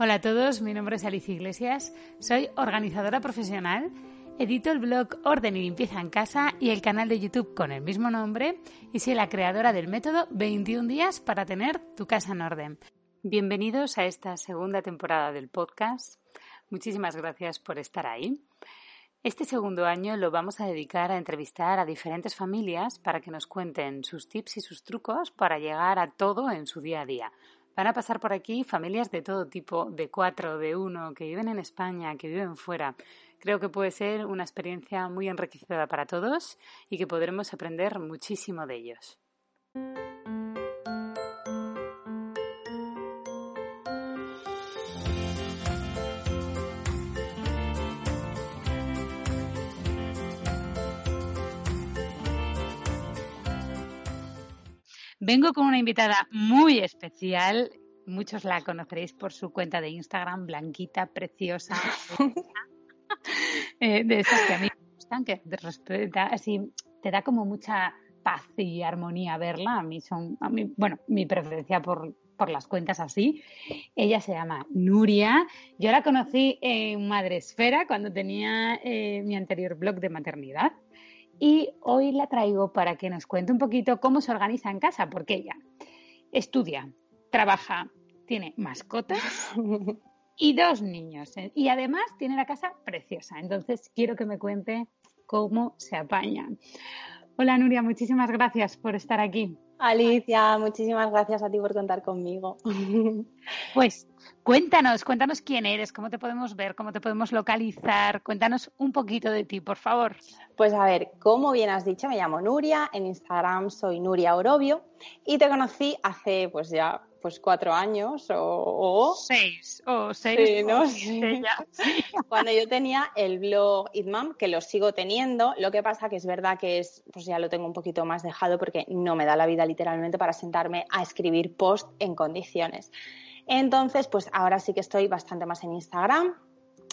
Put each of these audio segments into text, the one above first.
Hola a todos, mi nombre es Alicia Iglesias, soy organizadora profesional, edito el blog Orden y Limpieza en Casa y el canal de YouTube con el mismo nombre y soy la creadora del método 21 días para tener tu casa en orden. Bienvenidos a esta segunda temporada del podcast. Muchísimas gracias por estar ahí. Este segundo año lo vamos a dedicar a entrevistar a diferentes familias para que nos cuenten sus tips y sus trucos para llegar a todo en su día a día. Van a pasar por aquí familias de todo tipo, de cuatro, de uno, que viven en España, que viven fuera. Creo que puede ser una experiencia muy enriquecedora para todos y que podremos aprender muchísimo de ellos. Vengo con una invitada muy especial. Muchos la conoceréis por su cuenta de Instagram, blanquita, preciosa. Eh, de esas que a mí me gustan, que te, así, te da como mucha paz y armonía verla. A mí son, a mí, bueno, mi preferencia por, por las cuentas así. Ella se llama Nuria. Yo la conocí en Madresfera cuando tenía eh, mi anterior blog de maternidad. Y hoy la traigo para que nos cuente un poquito cómo se organiza en casa, porque ella estudia, trabaja, tiene mascotas y dos niños. ¿eh? Y además tiene la casa preciosa. Entonces quiero que me cuente cómo se apañan. Hola Nuria, muchísimas gracias por estar aquí. Alicia, muchísimas gracias a ti por contar conmigo. Pues cuéntanos, cuéntanos quién eres, cómo te podemos ver, cómo te podemos localizar. Cuéntanos un poquito de ti, por favor. Pues a ver, como bien has dicho, me llamo Nuria, en Instagram soy Nuria Orobio y te conocí hace pues ya pues cuatro años o, seis o seis ¿no? cuando yo tenía el blog Idmam que lo sigo teniendo lo que pasa que es verdad que es pues ya lo tengo un poquito más dejado porque no me da la vida literalmente para sentarme a escribir post en condiciones. Entonces pues ahora sí que estoy bastante más en Instagram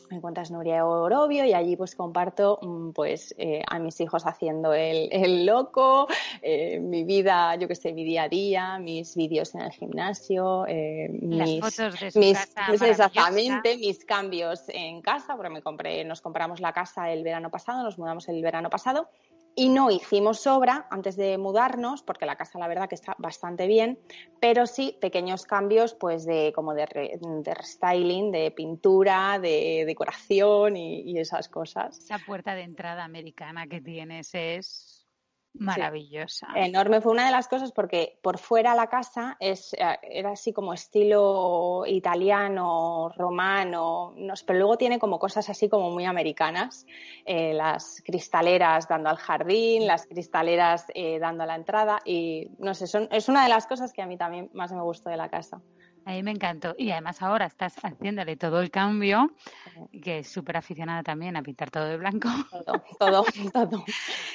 me cuentas Nuria Orobio y allí pues comparto mm, pues eh, a mis hijos haciendo el, loco, eh, mi vida, yo que sé, mi día a día, mis vídeos en el gimnasio, eh, mis, fotos de su casa pues, exactamente, mis cambios en casa, porque me compré, nos compramos la casa el verano pasado, nos mudamos el verano pasado y no hicimos obra antes de mudarnos, porque la casa la verdad que está bastante bien, pero sí pequeños cambios pues de como de, restyling, de pintura, de decoración y, esas cosas. Esa puerta de entrada americana que tienes es Maravillosa. enorme. Fue una de las cosas porque por fuera la casa es, eh, era así como estilo italiano, romano, pero luego tiene como cosas así como muy americanas. Eh, las cristaleras dando al jardín, las cristaleras eh, dando a la entrada y no sé, son, es una de las cosas que a mí también más me gustó de la casa. A mí me encantó. Y además ahora estás haciéndole todo el cambio, que es súper aficionada también a pintar todo de blanco. Todo, todo, todo.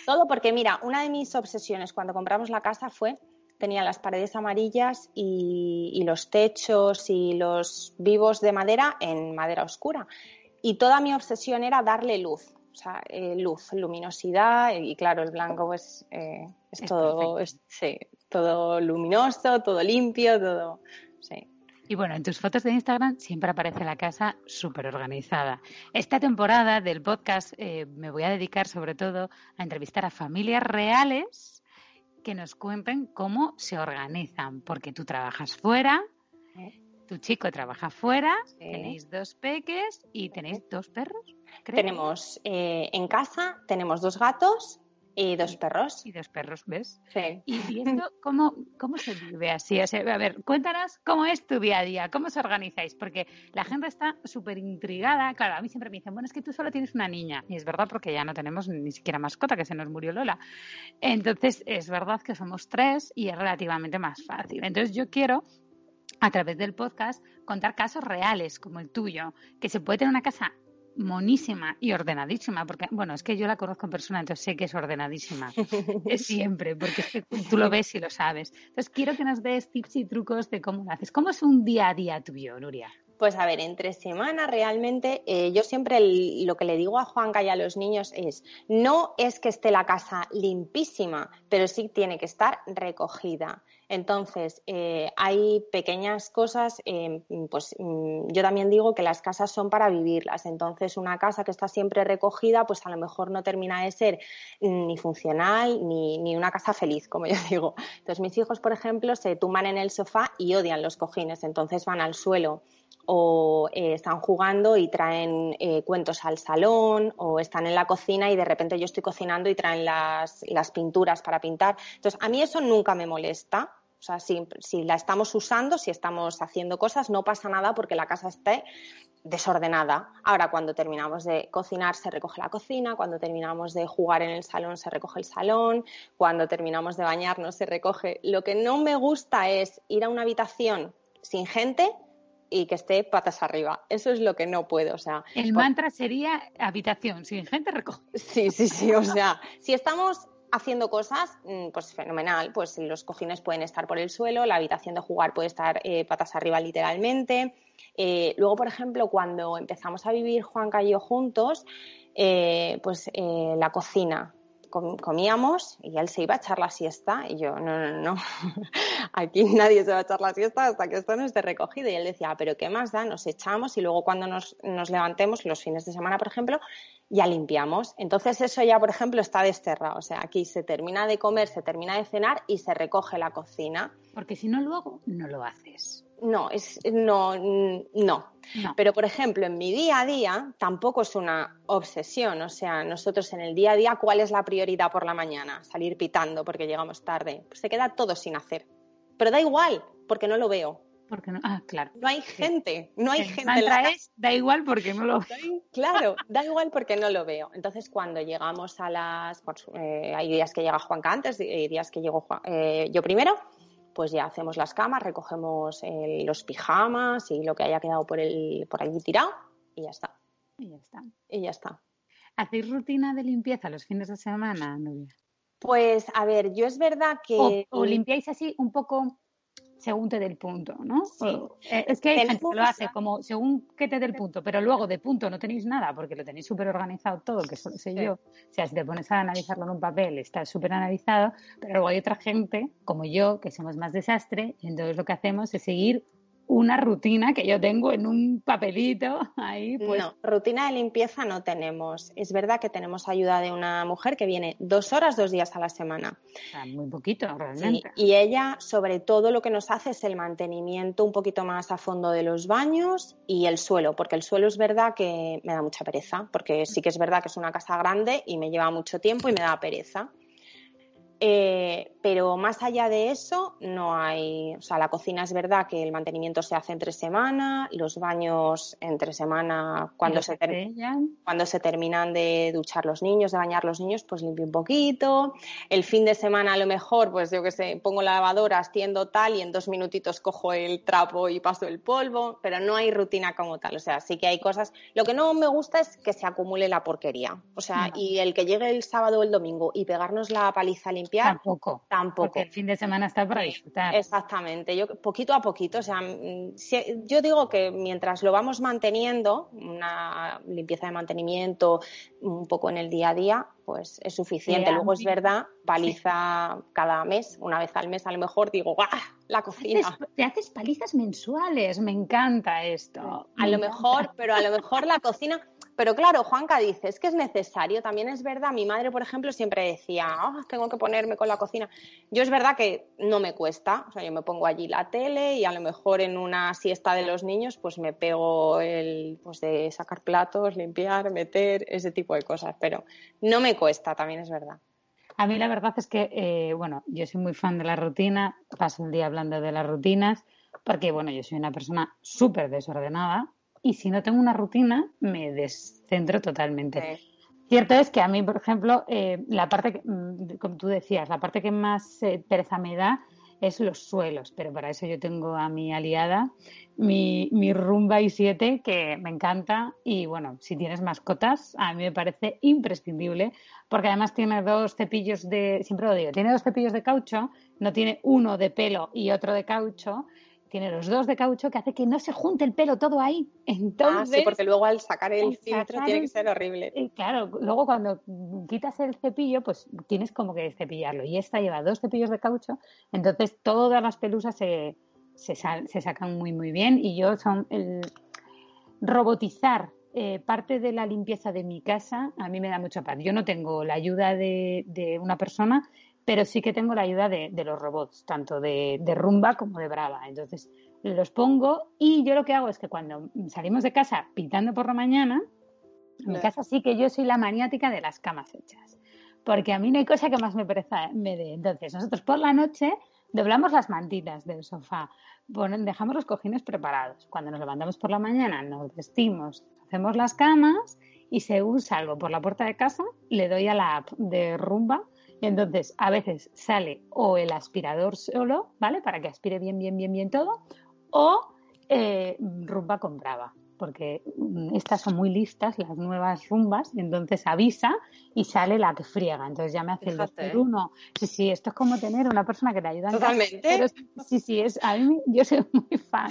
Todo porque mira, una de mis obsesiones cuando compramos la casa fue, tenía las paredes amarillas y, los techos y los vivos de madera en madera oscura. Y toda mi obsesión era darle luz, o sea, eh, luz, luminosidad y claro, el blanco pues eh, es, todo, sí, todo luminoso, todo limpio, todo, sí. Y bueno, en tus fotos de Instagram siempre aparece la casa súper organizada. Esta temporada del podcast eh, me voy a dedicar sobre todo a entrevistar a familias reales que nos cuenten cómo se organizan, porque tú trabajas fuera, tu chico trabaja fuera, tenéis dos peques y tenéis dos perros. Tenemos eh, en casa, tenemos dos gatos y dos perros. Y dos perros, ¿ves? Sí. Y esto, ¿cómo, cómo se vive así? a ver, cuéntanos cómo es tu día a día, cómo se organizáis, porque la gente está súper intrigada. Claro, a mí siempre me dicen, bueno, es que tú solo tienes una niña. Y es verdad porque ya no tenemos ni siquiera mascota, que se nos murió Lola. Entonces, es verdad que somos tres y es relativamente más fácil. Entonces, yo quiero a través del podcast contar casos reales como el tuyo, que se puede tener una casa monísima y ordenadísima, porque, bueno, es que yo la conozco en persona, entonces sé que es ordenadísima. es siempre, porque es que tú lo ves y lo sabes. Entonces, quiero que nos des tips y trucos de cómo lo haces. ¿Cómo es un día a día tuyo, Nuria? Pues a ver, entre semana realmente eh, yo siempre lo que le digo a Juanca y a los niños es, no es que esté la casa limpísima, pero sí tiene que estar recogida. Entonces, eh, hay pequeñas cosas, eh, pues mm, yo también digo que las casas son para vivirlas. Entonces, una casa que está siempre recogida, pues a lo mejor no termina de ser ni funcional ni, ni una casa feliz, como yo digo. Entonces, mis hijos, por ejemplo, se tumban en el sofá y odian los cojines, entonces van al suelo o eh, están jugando y traen eh, cuentos al salón o están en la cocina y de repente yo estoy cocinando y traen las, las pinturas para pintar. Entonces, a mí eso nunca me molesta. O sea, si, si, la estamos usando, si estamos haciendo cosas, no pasa nada porque la casa esté desordenada. Ahora, cuando terminamos de cocinar, se recoge la cocina, cuando terminamos de jugar en el salón, se recoge el salón, cuando terminamos de bañarnos, se recoge. Lo que no me gusta es ir a una habitación sin gente y que esté patas arriba. Eso es lo que no puedo. O sea, el mantra sería habitación, sin gente recoge. Sí, sí, sí. O sea, si estamos haciendo cosas, mm, pues fenomenal. Pues los cojines pueden estar por el suelo, la habitación de jugar puede estar eh, patas arriba literalmente. Eh, luego, por ejemplo, cuando empezamos a vivir Juanca y yo juntos, eh, pues la cocina comíamos y él se iba a echar la siesta y yo, no, no, no, aquí nadie se va a echar la siesta hasta que esto no esté recogido. Y él decía, ah, pero ¿qué más da? Nos echamos y luego cuando nos, nos levantemos, los fines de semana, por ejemplo, ya limpiamos. Entonces eso ya, por ejemplo, está desterrado. O sea, aquí se termina de comer, se termina de cenar y se recoge la cocina. Porque si no luego no lo haces. No, es, no, no, Pero, por ejemplo, en mi día a día tampoco es una obsesión. O sea, nosotros en el día a día, ¿cuál es la prioridad por la mañana? Salir pitando porque llegamos tarde. Pues se queda todo sin hacer. Pero da igual, porque no lo veo. Porque no, ah, claro. No hay gente, no hay gente. En la... es, da igual porque no lo veo. Claro, da igual porque no lo veo. Entonces, cuando llegamos a las. Eh, hay días que llega Juanca antes, y días que llego eh, yo primero pues ya hacemos las camas, recogemos los pijamas y lo que haya quedado por, el, por allí tirado y ya está. Y ya está. Y ya está. ¿Hacéis rutina de limpieza los fines de semana, Nubia? Pues a ver, yo es verdad que... o limpiáis así un poco según te dé el punto, ¿no? Eh, es que hay gente que lo hace como según que te dé el punto, pero luego de punto no tenéis nada porque lo tenéis súper organizado todo, que sé yo. O sea, si te pones a analizarlo en un papel, está súper analizado, pero luego hay otra gente, como yo, que somos más desastre, y entonces lo que hacemos es seguir una rutina que yo tengo en un papelito ahí. Pues... No, rutina de limpieza no tenemos. Es verdad que tenemos ayuda de una mujer que viene dos horas, dos días a la semana. muy poquito, realmente. y ella, sobre todo, lo que nos hace es el mantenimiento un poquito más a fondo de los baños y el suelo, porque el suelo es verdad que me da mucha pereza, porque sí que es verdad que es una casa grande y me lleva mucho tiempo y me da pereza. Eh, pero más allá de eso, no hay. O sea, la cocina es verdad que el mantenimiento se hace entre semana, los baños entre semana, cuando, se, cuando se terminan de duchar los niños, de bañar los niños, pues limpio un poquito. El fin de semana, a lo mejor, pues yo que sé, pongo la lavadora, extiendo tal y en dos minutitos cojo el trapo y paso el polvo, pero no hay rutina como tal. O sea, sí que hay cosas. Lo que no me gusta es que se acumule la porquería. O sea, y el que llegue el sábado o el domingo y pegarnos la paliza a Tampoco. Tampoco. Porque el fin de semana está para disfrutar. Exactamente. Yo, poquito a poquito, o sea, mm, yo digo que mientras lo vamos manteniendo, una limpieza de mantenimiento un poco en el día a día, pues es suficiente. Luego es verdad, paliza cada mes, una vez al mes a lo mejor digo, ¡ah! La cocina. Te haces palizas mensuales, me encanta esto. A lo mejor, pero a lo mejor la cocina pero claro, Juanca dice, es que es necesario, también es verdad, mi madre, por ejemplo, siempre decía, oh, tengo que ponerme con la cocina. Yo es verdad que no me cuesta, o sea, yo me pongo allí la tele y a lo mejor en una siesta de los niños, pues me pego el, pues de sacar platos, limpiar, meter, ese tipo de cosas, pero no me cuesta, también es verdad. A mí la verdad es que, eh, bueno, yo soy muy fan de la rutina, paso el día hablando de las rutinas, porque, bueno, yo soy una persona súper desordenada, y si no tengo una rutina, me descentro totalmente. Cierto es que a mí, por ejemplo, eh, la parte, que, mm, como tú decías, la parte que más eh, pereza me da es los suelos, pero para eso yo tengo a mi aliada, mi, mi Rumba i7, que me encanta. Y bueno, si tienes mascotas, a mí me parece imprescindible, porque además tiene dos cepillos de, siempre lo digo, tiene dos cepillos de caucho, no tiene uno de pelo y otro de caucho, tiene los dos de caucho que hace que no se junte el pelo todo ahí. Entonces, ah, sí, porque luego al sacar el filtro tiene que ser horrible. Claro, luego cuando quitas el cepillo, pues tienes como que cepillarlo. Y esta lleva dos cepillos de caucho, entonces todas las pelusas se, se, se sacan muy, muy bien. Y yo son el robotizar eh, parte de la limpieza de mi casa a mí me da mucha paz. Yo no tengo la ayuda de, de una persona, pero sí que tengo la ayuda de, los robots, tanto de, de, Rumba como de Brava. Entonces los pongo y yo lo que hago es que cuando salimos de casa pintando por la mañana, en mi casa sí que yo soy la maniática de las camas hechas, porque a mí no hay cosa que más me, pereza, me dé. Entonces nosotros por la noche doblamos las mantitas del sofá, dejamos los cojines preparados. Cuando nos levantamos por la mañana nos vestimos, hacemos las camas y según salgo por la puerta de casa, le doy a la app de rumba entonces a veces sale o el aspirador solo, ¿vale? Para que aspire bien, bien, bien, bien todo, o eh, rumba compraba porque mm, estas son muy listas, las nuevas rumbas, y entonces avisa y sale la que friega. Entonces ya me hace el dos por uno. Sí, sí, esto es como tener una persona que te ayuda. Totalmente. sí, sí, es, a mí yo soy muy fan.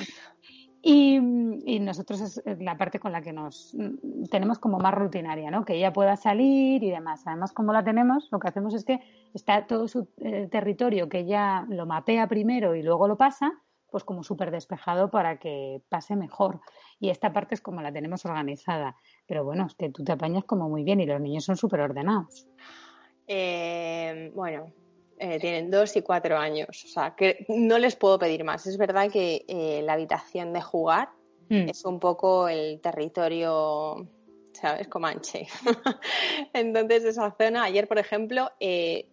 Y, nosotros es la parte con la que nos mm, tenemos como más rutinaria, ¿no? Que ella pueda salir y demás. Además, como la tenemos, lo que hacemos es que está todo su eh, territorio que ella lo mapea primero y luego lo pasa, pues como súper despejado para que pase mejor. Y esta parte es como la tenemos organizada. Pero bueno, es que tú te apañas como muy bien y los niños son súper ordenados. Eh, bueno, eh, tienen dos y cuatro años, o sea, que no les puedo pedir más. Es verdad que eh, la habitación de jugar mm. es un poco el territorio, ¿sabes? Comanche. Entonces, esa zona, ayer, por ejemplo, eh,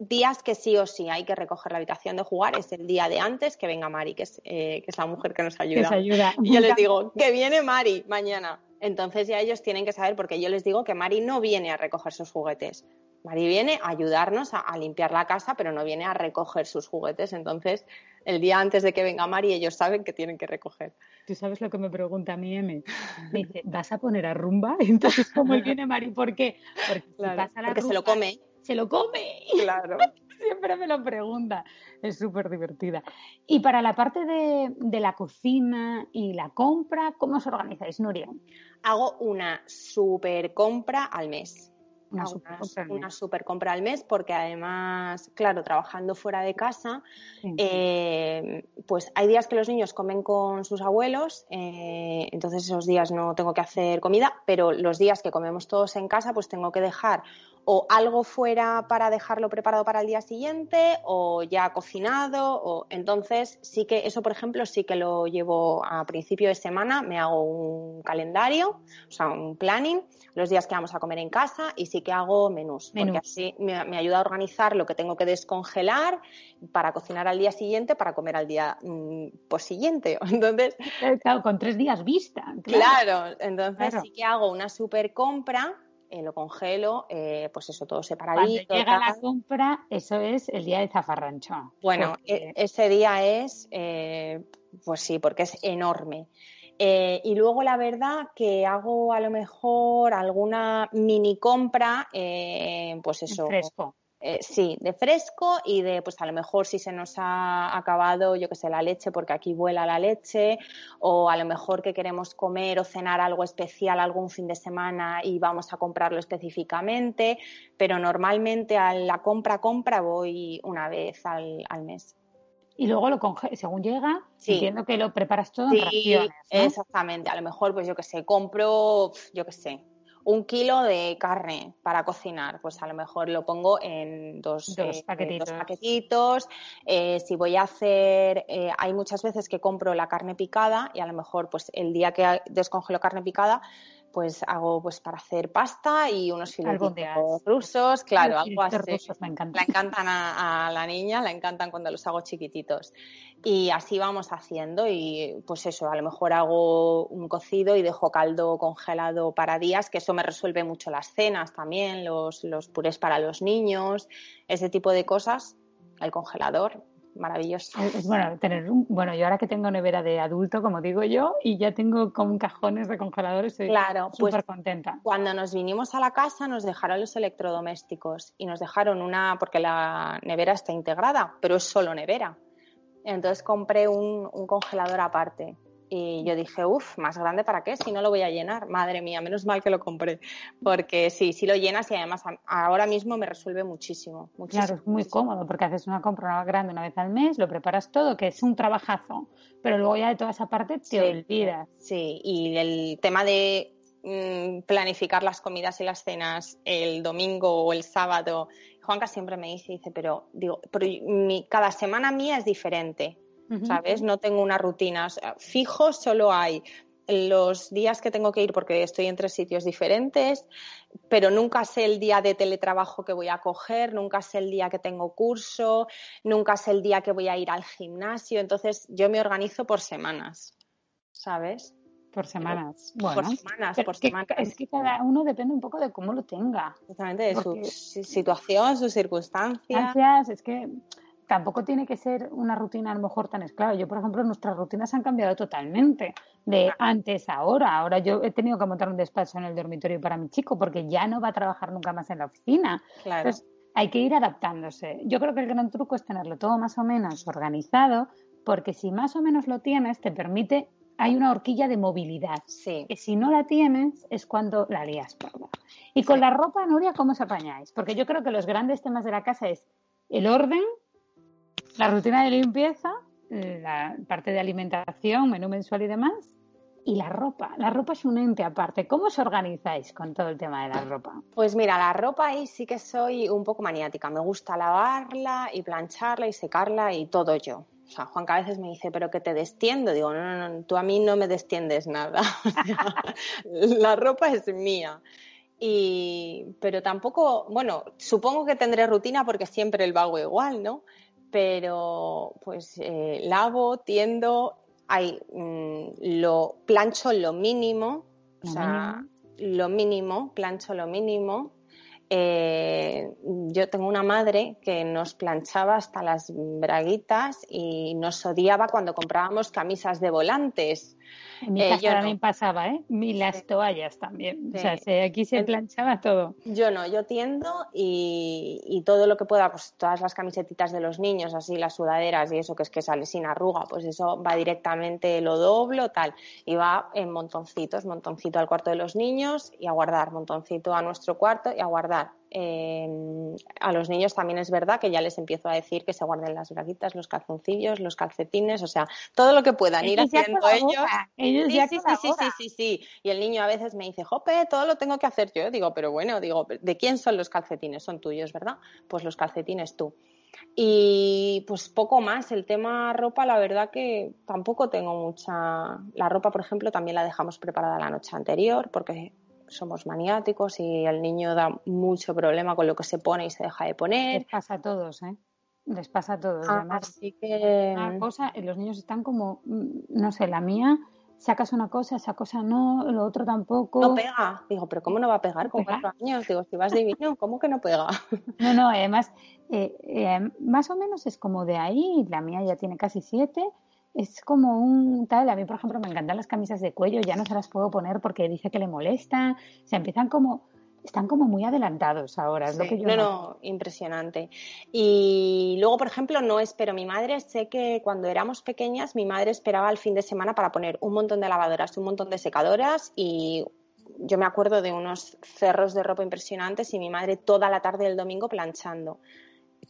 días que sí o sí hay que recoger la habitación de jugar es el día de antes que venga Mari, que es, que es la mujer que nos ayuda. ayuda. Y yo les digo, que viene Mari mañana. Entonces ya ellos tienen que saber, porque yo les digo que Mari no viene a recoger sus juguetes. Mari viene a ayudarnos a, limpiar la casa, pero no viene a recoger sus juguetes. Entonces, el día antes de que venga Mari, ellos saben que tienen que recoger. Tú sabes lo que me pregunta a mí, M. Me dice, ¿vas a poner a rumba? Entonces, ¿cómo viene Mari? ¿Por qué? Porque, se lo come. Se lo come. Claro. Siempre me lo pregunta. Es súper divertida. Y para la parte de, de, la cocina y la compra, ¿cómo os organizáis, Nuria? Hago una super compra al mes una, super, compra al mes porque además, claro, trabajando fuera de casa, eh, pues hay días que los niños comen con sus abuelos, eh, entonces esos días no tengo que hacer comida, pero los días que comemos todos en casa, pues tengo que dejar o algo fuera para dejarlo preparado para el día siguiente o ya cocinado o entonces sí que eso por ejemplo sí que lo llevo a principio de semana me hago un calendario o sea un planning los días que vamos a comer en casa y sí que hago menús, porque así me, ayuda a organizar lo que tengo que descongelar para cocinar al día siguiente para comer al día mm, siguiente. Entonces claro con tres días vista claro, entonces sí que hago una super compra eh, lo congelo, eh, pues eso todo separadito. Cuando llega la compra, eso es el día de zafarrancho. Bueno, e, ese día es, eh, pues sí, porque es enorme. y luego la verdad que hago a lo mejor alguna mini compra, pues eso. fresco. Eh, sí, de fresco y de, pues a lo mejor si se nos ha acabado, yo que sé, la leche, porque aquí vuela la leche, o a lo mejor que queremos comer o cenar algo especial algún fin de semana y vamos a comprarlo específicamente, pero normalmente a la compra-compra voy una vez al, mes. Y luego lo según llega, entiendo que lo preparas todo en raciones. Exactamente, a lo mejor, pues yo que sé, compro, yo que sé, un kilo de carne para cocinar, pues a lo mejor lo pongo en dos, dos eh, paquetitos. Eh, si voy a hacer, eh, hay muchas veces que compro la carne picada y a lo mejor pues el día que descongelo carne picada, pues hago pues para hacer pasta y unos filetes rusos, claro, algo así. me encantan. La encantan a, la niña, la encantan cuando los hago chiquititos. Y así vamos haciendo y pues eso, a lo mejor hago un cocido y dejo caldo congelado para días, que eso me resuelve mucho las cenas también, los, los purés para los niños, ese tipo de cosas, el congelador maravilloso. Bueno tener un, bueno, yo ahora que tengo nevera de adulto, como digo yo, y ya tengo con cajones de congeladores, estoy claro, súper pues, contenta. Cuando nos vinimos a la casa nos dejaron los electrodomésticos y nos dejaron una, porque la nevera está integrada, pero es solo nevera. Entonces compré un, un congelador aparte. Y yo dije, uff, más grande para qué, si no lo voy a llenar. Madre mía, menos mal que lo compré. Porque sí, sí lo llenas y además ahora mismo me resuelve muchísimo. muchísimo claro, es muy cómodo porque haces una compra grande una vez al mes, lo preparas todo, que es un trabajazo. Pero luego ya de toda esa parte te olvidas. Sí, y el tema de mm, planificar las comidas y las cenas el domingo o el sábado. Juanca siempre me dice, dice, pero digo, pero mi, cada semana mía es diferente. ¿Sabes? No tengo una rutina. fijo solo hay los días que tengo que ir porque estoy en tres sitios diferentes, pero nunca sé el día de teletrabajo que voy a coger, nunca sé el día que tengo curso, nunca sé el día que voy a ir al gimnasio. Entonces yo me organizo por semanas, ¿sabes? Por semanas. Bueno, por semanas, por semanas. Es que cada uno depende un poco de cómo lo tenga. Exactamente, de su situación, sus circunstancias. Es que tampoco tiene que ser una rutina a lo mejor tan esclava. Yo, por ejemplo, nuestras rutinas han cambiado totalmente de antes a ahora. Ahora yo he tenido que montar un despacho en el dormitorio para mi chico porque ya no va a trabajar nunca más en la oficina. Claro. Entonces, hay que ir adaptándose. Yo creo que el gran truco es tenerlo todo más o menos organizado porque si más o menos lo tienes, te permite hay una horquilla de movilidad. Sí. Que si no la tienes es cuando la lías Y con la ropa, Nuria, ¿cómo os apañáis? Porque yo creo que los grandes temas de la casa es el orden, la rutina de limpieza, la parte de alimentación, menú mensual y demás, y la ropa. La ropa es un ente aparte. ¿Cómo os organizáis con todo el tema de la ropa? Pues mira, la ropa ahí sí que soy un poco maniática. Me gusta lavarla y plancharla y secarla y todo yo. O sea, Juan a veces me dice, pero que te destiendo. Digo, no, no, no, tú a mí no me destiendes nada. la ropa es mía. Y, pero tampoco, bueno, supongo que tendré rutina porque siempre el vago igual, ¿no? Pero pues eh, lavo, tiendo, hay, mm, lo plancho lo mínimo, o sea, lo mínimo, plancho lo mínimo. Eh, yo tengo una madre que nos planchaba hasta las braguitas y nos odiaba cuando comprábamos camisas de volantes. En mi eh, casa también pasaba, ¿eh? Y las toallas también. O sea, aquí se planchaba todo. Yo no, yo tiendo y, todo lo que pueda, pues todas las camisetitas de los niños, así las sudaderas y eso que es que sale sin arruga, pues eso va directamente, lo doblo, tal. Y va en montoncitos, montoncito al cuarto de los niños y a guardar, montoncito a nuestro cuarto y a guardar a los niños también es verdad que ya les empiezo a decir que se guarden las braguitas, los calzoncillos, los calcetines, o sea, todo lo que puedan ir haciendo ellos. ellos sí, sí, sí, sí, sí, sí, Y el niño a veces me dice, Jope, todo lo tengo que hacer yo. Digo, pero bueno, digo, ¿de quién son los calcetines? Son tuyos, ¿verdad? Pues los calcetines tú. Y pues poco más, el tema ropa, la verdad que tampoco tengo mucha. La ropa, por ejemplo, también la dejamos preparada la noche anterior porque somos maniáticos y el niño da mucho problema con lo que se pone y se deja de poner. Les pasa a todos, ¿eh? Les pasa a todos. Ah, así que... Una cosa, los niños están como, mm, no sé, la mía, sacas una cosa, esa cosa no, lo otro tampoco. No pega. Digo, pero ¿cómo no va a pegar con cuatro años? Digo, si vas divino, ¿cómo que no pega? No, no, además, eh, eh, más o menos es como de ahí, la mía ya tiene casi siete, es como un tal, a mí por ejemplo me encantan las camisas de cuello, ya no se las puedo poner porque dice que le molesta, se empiezan como, están como muy adelantados ahora, es lo que yo No, no, impresionante. Y luego, por ejemplo, no espero, mi madre, sé que cuando éramos pequeñas, mi madre esperaba el fin de semana para poner un montón de lavadoras, un montón de secadoras y yo me acuerdo de unos cerros de ropa impresionantes y mi madre toda la tarde del domingo planchando.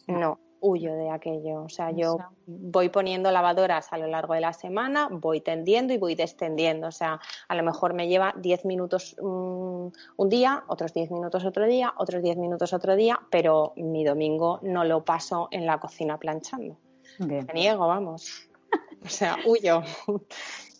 No, huyo de aquello. O sea, yo voy poniendo lavadoras a lo largo de la semana, voy tendiendo y voy descendiendo. O sea, a lo mejor me lleva 10 minutos un, día, otros 10 minutos otro día, otros 10 minutos otro día, pero mi domingo no lo paso en la cocina planchando. Me niego, vamos. O sea, huyo.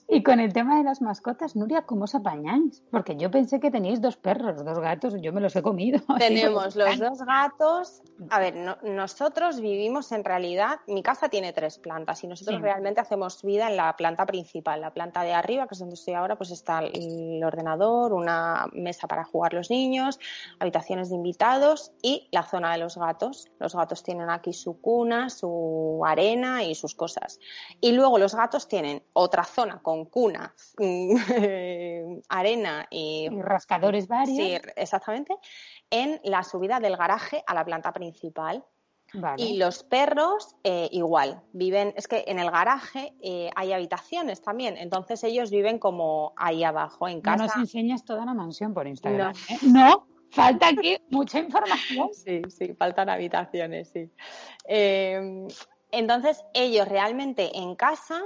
Y con el tema de las mascotas, Nuria, ¿cómo os apañáis? Porque yo pensé que teníais dos perros, dos gatos, yo me los he comido. Tenemos los dos gatos. A ver, nosotros vivimos en realidad, mi casa tiene tres plantas y nosotros realmente hacemos vida en la planta principal. La planta de arriba, que es donde estoy ahora, pues está el ordenador, una mesa para jugar los niños, habitaciones de invitados y la zona de los gatos. Los gatos tienen aquí su cuna, su arena y sus cosas. Y luego los gatos tienen otra zona con con cunas, arena y, rascadores varios. Sí, exactamente, en la subida del garaje a la planta principal. Y los perros eh, igual, viven, es que en el garaje eh, hay habitaciones también, entonces ellos viven como ahí abajo en casa. No nos enseñas toda la mansión por Instagram. No, ¿no? falta aquí mucha información. Sí, sí, faltan habitaciones, sí. Entonces ellos realmente en casa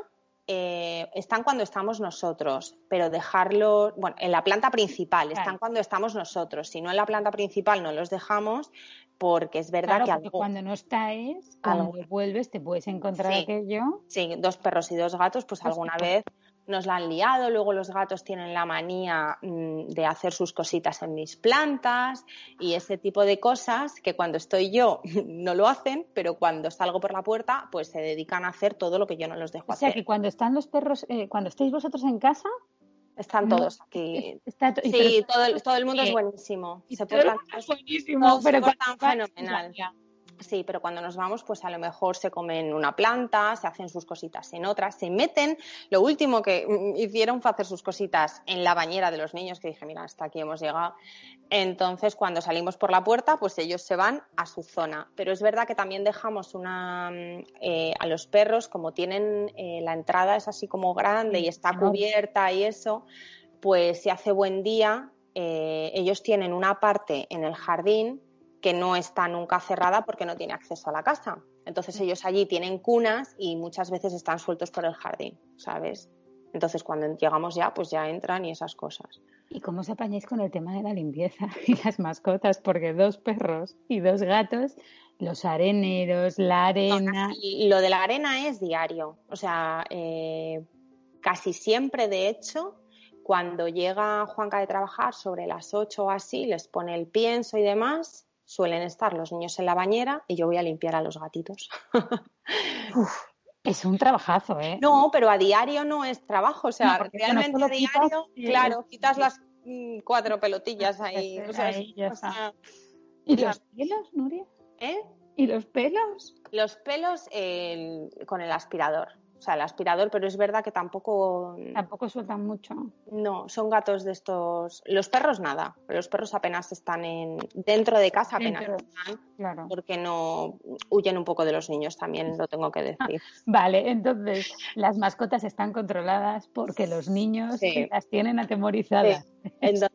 eh, están cuando estamos nosotros, pero dejarlos, bueno, en la planta principal, están cuando estamos nosotros. Si no en la planta principal no los dejamos, porque es verdad que cuando no estáis, cuando vuelves te puedes encontrar aquello. Sí, dos perros y dos gatos, pues alguna vez nos la han liado, luego los gatos tienen la manía mm, de hacer sus cositas en mis plantas y ese tipo de cosas que cuando estoy yo no lo hacen, pero cuando salgo por la puerta pues se dedican a hacer todo lo que yo no los dejo hacer. O sea que cuando están los perros, eh, cuando estéis vosotros en casa... Están todos aquí. sí, todo, el mundo es buenísimo. Se portan, buenísimo, pero fenomenal. Sí, pero cuando nos vamos, pues a lo mejor se comen una planta, se hacen sus cositas en otras, se meten. Lo último que mm, hicieron fue hacer sus cositas en la bañera de los niños, que dije, mira, hasta aquí hemos llegado. Entonces, cuando salimos por la puerta, pues ellos se van a su zona. Pero es verdad que también dejamos una mm, eh, a los perros, como tienen eh, la entrada es así como grande y está cubierta y eso, pues si hace buen día, eh, ellos tienen una parte en el jardín que no está nunca cerrada porque no tiene acceso a la casa. Entonces ellos allí tienen cunas y muchas veces están sueltos por el jardín, ¿sabes? Entonces cuando llegamos ya, pues ya entran y esas cosas. ¿Y cómo os apañáis con el tema de la limpieza y las mascotas? Porque dos perros y dos gatos, los areneros, la arena. y lo de la arena es diario. O sea, eh, casi siempre, de hecho, cuando llega Juanca de trabajar sobre las 8 o así, les pone el pienso y demás, suelen estar los niños en la bañera y yo voy a limpiar a los gatitos. es un trabajazo, ¿eh? No, pero a diario no es trabajo, o sea, realmente a diario, claro, quitas las mm, cuatro pelotillas ahí. ¿Y los pelos, Nuria? ¿Eh? ¿Y los pelos? Los pelos con el aspirador o sea, el aspirador, pero es verdad que tampoco... Tampoco sueltan mucho. No, son gatos de estos... Los perros nada, los perros apenas están en... dentro de casa, apenas están, claro. porque no huyen un poco de los niños también, lo tengo que decir. vale, entonces las mascotas están controladas porque los niños las tienen atemorizadas. Entonces,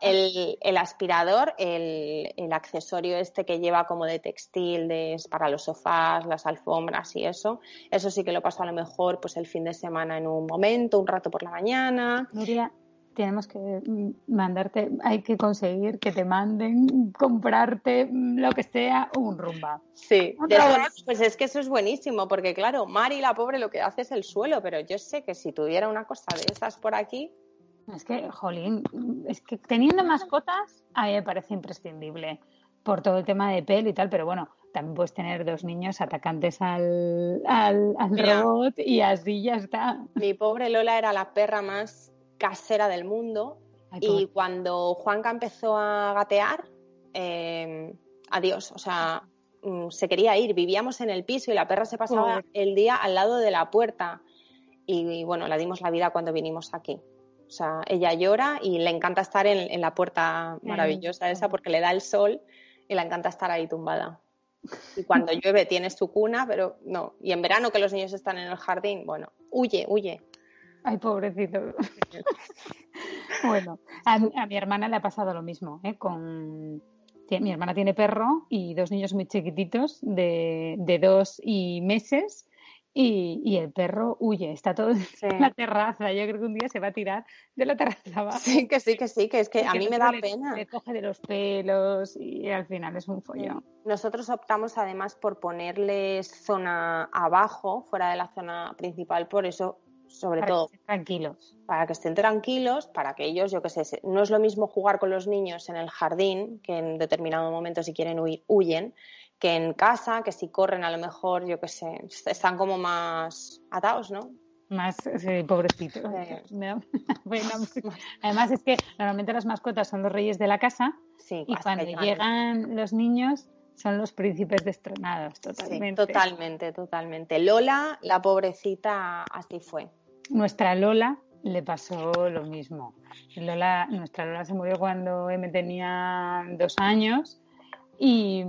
el, aspirador, el, accesorio este que lleva como de textil de, para los sofás, las alfombras y eso, eso sí que lo paso a lo mejor pues el fin de semana en un momento, un rato por la mañana. Nuria, tenemos que mandarte, hay que conseguir que te manden, comprarte lo que sea, un rumba. Sí, pues es que eso es buenísimo, porque claro, Mari, la pobre, lo que hace es el suelo, pero yo sé que si tuviera una cosa de esas por aquí, es que, jolín, es que teniendo mascotas a mí me parece imprescindible por todo el tema de pelo y tal, pero bueno, también puedes tener dos niños atacantes al, al, robot y así ya está. Mi pobre Lola era la perra más casera del mundo y cuando Juanca empezó a gatear, em, adiós, o sea, mm, se quería ir. Vivíamos en el piso y la perra se pasaba el día al lado de la puerta y bueno, la dimos la vida cuando vinimos aquí. O sea, ella llora y le encanta estar en, la puerta maravillosa esa porque le da el sol y le encanta estar ahí tumbada. Y cuando llueve tiene su cuna, pero no. Y en verano que los niños están en el jardín, bueno, huye, huye. Ay, pobrecito. bueno, a, mi hermana le ha pasado lo mismo, ¿eh? Con, mi hermana tiene perro y dos niños muy chiquititos de, de dos y meses y, el perro huye, está todo en la terraza. Yo creo que un día se va a tirar de la terraza abajo. Sí, que sí, que sí, que es que a mí me da pena. Le coge de los pelos y al final es un follón. Nosotros optamos además por ponerles zona abajo, fuera de la zona principal, por eso, sobre todo. Que estén tranquilos. Para que estén tranquilos, para que ellos, yo qué sé, no es lo mismo jugar con los niños en el jardín, que en determinado momento si quieren huir, huyen que en casa, que si corren a lo mejor, yo qué sé, están como más atados, ¿no? Más pobrecitos. además es que normalmente las mascotas son los reyes de la casa y cuando llegan los niños son los príncipes destronados, totalmente. totalmente, totalmente. Lola, la pobrecita, así fue. Nuestra Lola le pasó lo mismo. Lola, nuestra Lola se murió cuando M tenía dos años Y,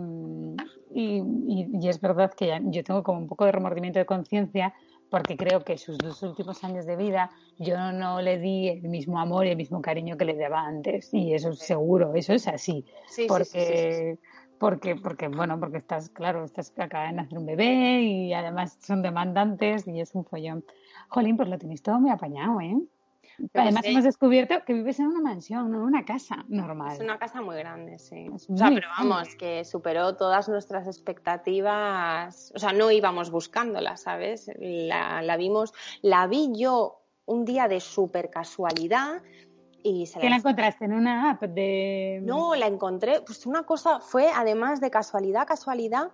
y, es verdad que yo tengo como un poco de remordimiento de conciencia porque creo que sus dos últimos años de vida yo no le di el mismo amor y el mismo cariño que le daba antes. Y eso es seguro, eso es así. porque, porque, porque, bueno, porque estás, claro, estás acaba de nacer un bebé y además son demandantes y es un follón. Jolín, pues lo tenéis todo muy apañado, ¿eh? Además, hemos descubierto que vives en una mansión, no en una casa normal. Es una casa muy grande, sí. o sea, pero vamos, que superó todas nuestras expectativas. O sea, no íbamos buscándola, ¿sabes? La, la vimos, la vi yo un día de súper casualidad. Y se ¿Qué la, encontraste en una app de.? No, la encontré. Pues una cosa fue, además de casualidad, casualidad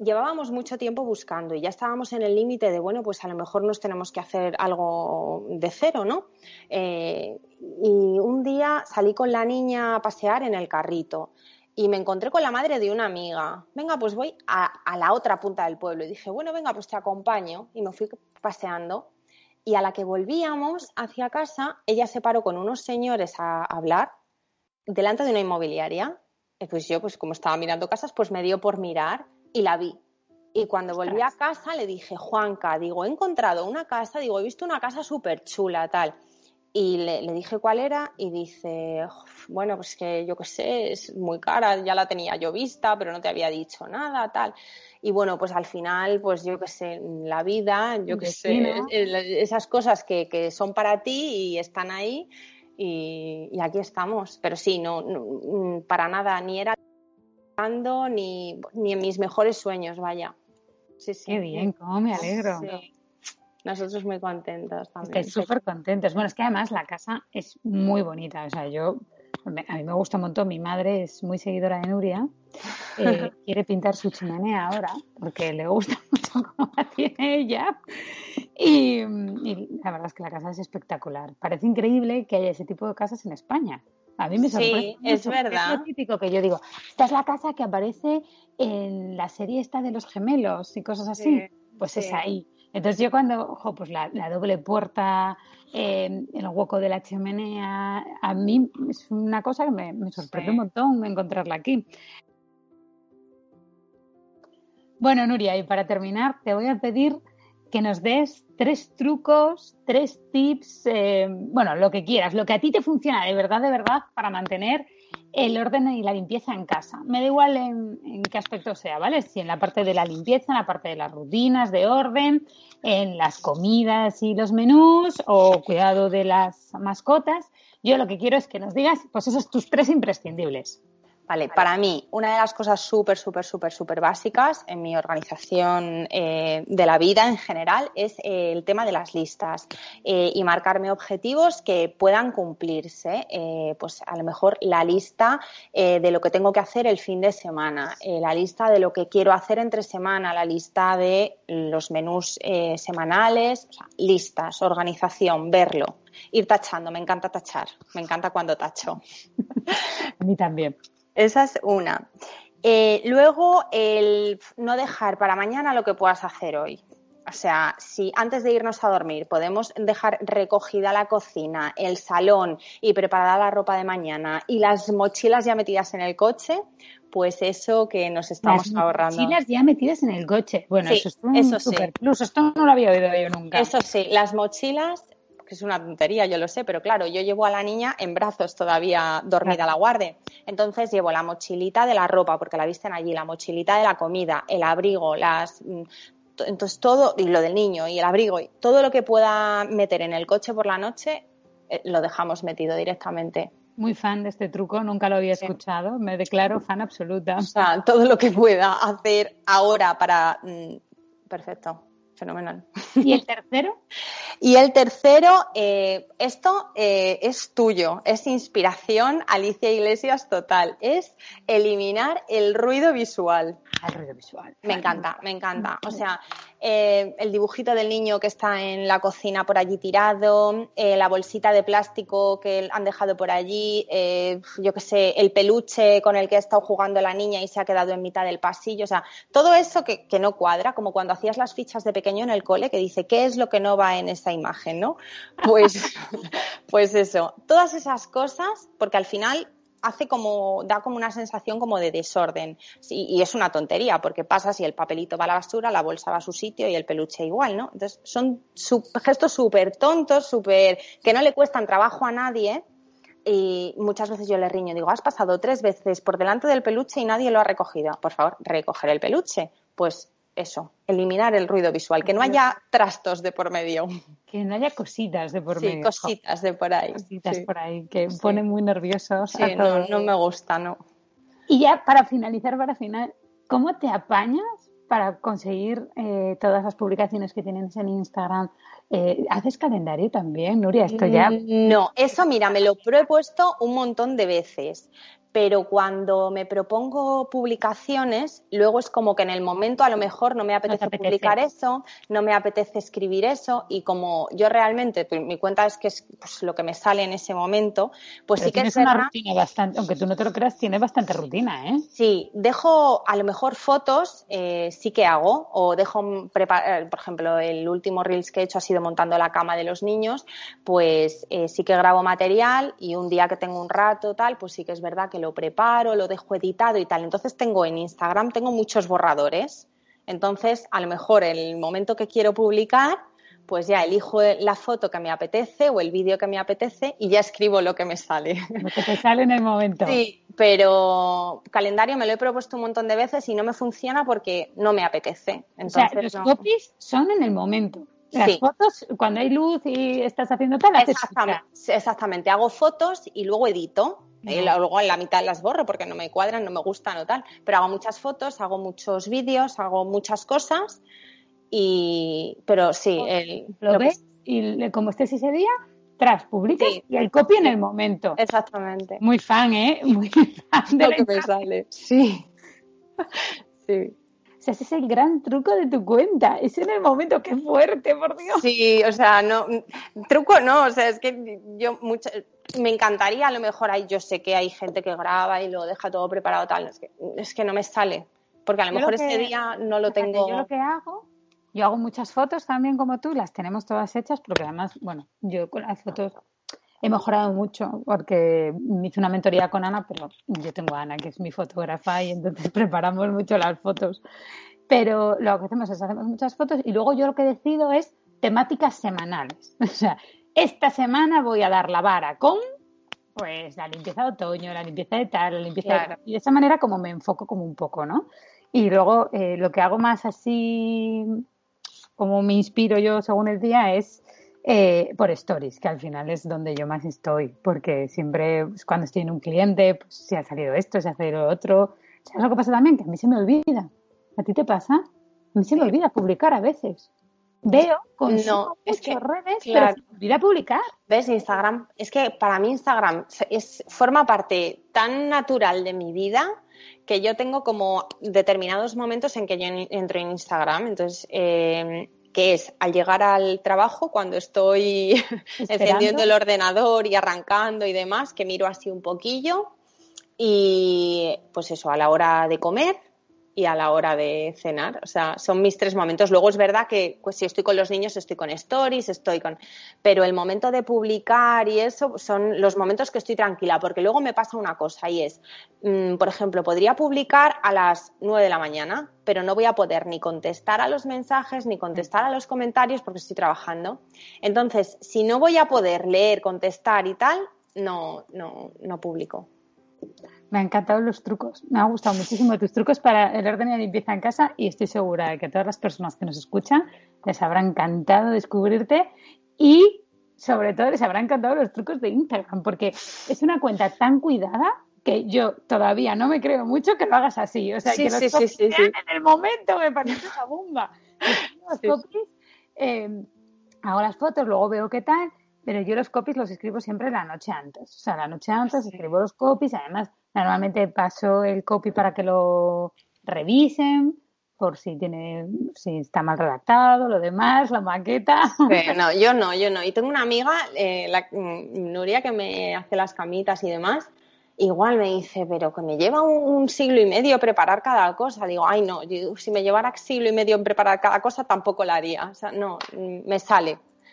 llevábamos mucho tiempo buscando y ya estábamos en el límite de, bueno, pues a lo mejor nos tenemos que hacer algo de cero, ¿no? Eh, y un día salí con la niña a pasear en el carrito y me encontré con la madre de una amiga. Venga, pues voy a, la otra punta del pueblo. Y dije, bueno, venga, pues te acompaño. Y me fui paseando. Y a la que volvíamos hacia casa, ella se paró con unos señores a hablar delante de una inmobiliaria. Y pues yo, pues como estaba mirando casas, pues me dio por mirar y la vi. Y cuando volví a casa le dije, Juanca, digo, he encontrado una casa, digo, he visto una casa súper chula, tal. Y le, dije cuál era y dice, bueno, pues que yo qué sé, es muy cara, ya la tenía yo vista, pero no te había dicho nada, tal. Y bueno, pues al final, pues yo qué sé, la vida, yo qué sé, esas cosas que, que, son para ti y están ahí y, aquí estamos. Pero sí, no, no para nada, ni era ni, ni en mis mejores sueños, vaya. Sí, sí. Qué bien, cómo me alegro. Nosotros muy contentos también. Estoy súper contentos. Bueno, es que además la casa es muy bonita. O sea, yo, a mí me gusta un montón. Mi madre es muy seguidora de Nuria. Eh, quiere pintar su chimenea ahora porque le gusta mucho cómo la tiene ella. Y, y, la verdad es que la casa es espectacular. Parece increíble que haya ese tipo de casas en España. A mí me sorprende. Sí, es verdad. Es lo típico que yo digo. Esta es la casa que aparece en la serie esta de los gemelos y cosas así. pues es ahí. Entonces yo cuando, ojo, pues la, doble puerta, eh, el hueco de la chimenea, a mí es una cosa que me, me sorprende un montón encontrarla aquí. Bueno, Nuria, y para terminar, te voy a pedir que nos des tres trucos, tres tips, eh, bueno, lo que quieras, lo que a ti te funciona de verdad, de verdad, para mantener el orden y la limpieza en casa. Me da igual en, qué aspecto sea, ¿vale? Si en la parte de la limpieza, en la parte de las rutinas de orden, en las comidas y los menús o cuidado de las mascotas. Yo lo que quiero es que nos digas, pues esos tus tres imprescindibles. Vale, para mí, una de las cosas súper, súper, súper, súper básicas en mi organización eh, de la vida en general es eh, el tema de las listas eh, y marcarme objetivos que puedan cumplirse. pues a lo mejor la lista de lo que tengo que hacer el fin de semana, la lista de lo que quiero hacer entre semana, la lista de los menús semanales, listas, organización, verlo ir tachando, me encanta tachar, me encanta cuando tacho. A mí también. Esa es una. Eh, luego, el no dejar para mañana lo que puedas hacer hoy. O sea, si antes de irnos a dormir podemos dejar recogida la cocina, el salón y preparada la ropa de mañana y las mochilas ya metidas en el coche, pues eso que nos estamos ahorrando. Las mochilas ya metidas en el coche. Bueno, eso es un super plus. Esto no lo había oído yo nunca. Eso sí, las mochilas que es una tontería, yo lo sé, pero claro, yo llevo a la niña en brazos todavía dormida a la guardia. Entonces llevo la mochilita de la ropa, porque la visten allí, la mochilita de la comida, el abrigo, las mm, entonces todo, y lo del niño y el abrigo, y todo lo que pueda meter en el coche por la noche, eh, lo dejamos metido directamente. Muy fan de este truco, nunca lo había escuchado, me declaro fan absoluta. O sea, todo lo que pueda hacer ahora para... Mm, perfecto fenomenal. ¿Y el tercero? y el tercero, eh, esto eh, es tuyo, es inspiración Alicia Iglesias total, es eliminar el ruido visual. Visual. Me encanta, me encanta. O sea, eh, el dibujito del niño que está en la cocina por allí tirado, la bolsita de plástico que han dejado por allí, yo qué sé, el peluche con el que ha estado jugando la niña y se ha quedado en mitad del pasillo. O sea, todo eso que, que no cuadra, como cuando hacías las fichas de pequeño en el cole que dice, ¿qué es lo que no va en esa imagen? ¿no? Pues, pues eso, todas esas cosas, porque al final hace como, da como una sensación como de desorden. y es una tontería, porque pasa si el papelito va a la basura, la bolsa va a su sitio y el peluche igual, ¿no? Entonces, son gestos súper tontos, súper, que no le cuestan trabajo a nadie. Y muchas veces yo le riño, digo, has pasado tres veces por delante del peluche y nadie lo ha recogido. Por favor, recoger el peluche. Pues eso, eliminar el ruido visual, que no haya trastos de por medio. Que no haya cositas de por medio. Sí, cositas de por ahí. Cositas por ahí, que ponen muy nerviosos. Sí, no, no me gusta, no. Y ya para finalizar, para final, ¿cómo te apañas para conseguir eh, todas las publicaciones que tienes en Instagram? Eh, ¿Haces calendario también, Nuria? Esto ya. No, eso mira, me lo he puesto un montón de veces pero cuando me propongo publicaciones, luego es como que en el momento a lo mejor no me apetece, publicar eso, no me apetece escribir eso y como yo realmente, pues, mi cuenta es que es pues, lo que me sale en ese momento, pues sí que es una rutina bastante, aunque tú no te lo creas, tiene bastante rutina, ¿eh? Sí, dejo a lo mejor fotos, eh, sí que hago, o dejo, preparar, por ejemplo, el último Reels que he hecho ha sido montando la cama de los niños, pues eh, sí que grabo material y un día que tengo un rato, tal, pues sí que es verdad que lo preparo, lo dejo editado y tal. Entonces tengo en Instagram, tengo muchos borradores. Entonces, a lo mejor en el momento que quiero publicar, pues ya elijo la foto que me apetece o el vídeo que me apetece y ya escribo lo que me sale. Lo que te sale en el momento. Sí, pero calendario me lo he propuesto un montón de veces y no me funciona porque no me apetece. Entonces, los copies son en el momento. Las fotos, cuando hay luz y estás haciendo tal, exactamente, exactamente, hago fotos y luego edito. Y luego en la mitad las borro porque no me cuadran, no me gustan o tal. Pero hago muchas fotos, hago muchos vídeos, hago muchas cosas. Y, pero sí, el, lo, ves y como estés ese día, tras publicas y el copy en el momento. Exactamente. Muy fan, ¿eh? Muy fan de lo que me sale. Sí. sí. O sea, ese es el gran truco de tu cuenta. Es en el momento, qué fuerte, por Dios. Sí, o sea, no, truco no, o sea, es que yo me encantaría, a lo mejor hay, yo sé que hay gente que graba y lo deja todo preparado tal, es que, es que no me sale, porque a lo mejor ese día no lo tengo. Yo lo que hago, yo hago muchas fotos también como tú, las tenemos todas hechas, porque además, bueno, yo con las fotos he mejorado mucho porque me hice una mentoría con Ana, pero yo tengo a Ana, que es mi fotógrafa, y entonces preparamos mucho las fotos. Pero lo que hacemos es hacemos muchas fotos y luego yo lo que decido es temáticas semanales. O sea, esta semana voy a dar la vara con pues la limpieza de otoño, la limpieza de tal, la limpieza de... Y de esa manera como me enfoco como un poco, ¿no? Y luego eh, lo que hago más así, como me inspiro yo según el día, es eh, por stories, que al final es donde yo más estoy, porque siempre pues, cuando estoy en un cliente, pues si ha salido esto, si ha salido otro. ¿Sabes lo que pasa también? Que a mí se me olvida. ¿A ti te pasa? A mí se me olvida publicar a veces. Veo con no, es que, redes, pero se me olvida publicar. ¿Ves? Instagram, es que para mí Instagram es, forma parte tan natural de mi vida que yo tengo como determinados momentos en que yo entro en Instagram. Entonces, eh, que es al llegar al trabajo, cuando estoy encendiendo el ordenador y arrancando y demás, que miro así un poquillo. Y pues eso, a la hora de comer, y a la hora de cenar. O sea, son mis tres momentos. Luego es verdad que pues, si estoy con los niños estoy con stories, estoy con... Pero el momento de publicar y eso son los momentos que estoy tranquila, porque luego me pasa una cosa y es, mm, por ejemplo, podría publicar a las nueve de la mañana, pero no voy a poder ni contestar a los mensajes ni contestar a los comentarios porque estoy trabajando. Entonces, si no voy a poder leer, contestar y tal, no, no, no publico. Me han encantado los trucos. Me han gustado muchísimo tus trucos para el orden y la limpieza en casa y estoy segura de que a todas las personas que nos escuchan les habrá encantado descubrirte y sobre todo les habrá encantado los trucos de Instagram porque es una cuenta tan cuidada que yo todavía no me creo mucho que lo hagas así. O sea, que los sí, sí, en el momento me parece una bomba. Los eh, hago las fotos, luego veo qué tal pero yo los copies los escribo siempre la noche antes. O sea, la noche antes escribo los copies, además normalmente paso el copy para que lo revisen por si tiene si está mal redactado, lo demás, la maqueta. no, yo no, yo no. Y tengo una amiga, eh, la, mm, Nuria, que me hace las camitas y demás, igual me dice, pero que me lleva un, siglo y medio preparar cada cosa. Digo, ay, no, si me llevara siglo y medio en preparar cada cosa, tampoco la haría. O sea, no, mm,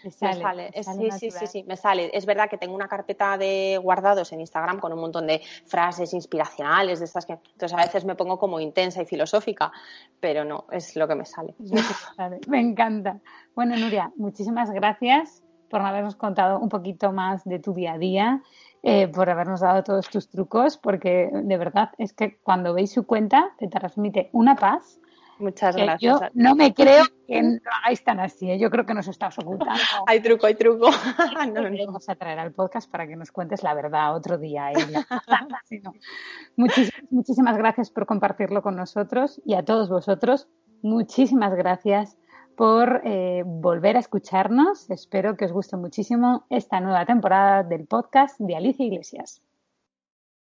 me sale. me sale. sí, sí, sí, sí, me sale. Es verdad que tengo una carpeta de guardados en Instagram con un montón de frases inspiracionales, de estas que. Entonces a veces me pongo como intensa y filosófica, pero no, es lo que me sale. me encanta. Bueno, Nuria, muchísimas gracias por habernos contado un poquito más de tu día a día, eh, por habernos dado todos tus trucos, porque de verdad es que cuando veis su cuenta te transmite una paz Muchas gracias. Yo no me creo que no hagáis tan así. ¿eh? Yo creo que nos estás ocultando. hay truco, hay truco. no, no, Vamos a traer al podcast para que nos cuentes la verdad otro día. ¿eh? muchísimas, gracias por compartirlo con nosotros y a todos vosotros. Muchísimas gracias por eh, volver a escucharnos. Espero que os guste muchísimo esta nueva temporada del podcast de Alicia Iglesias.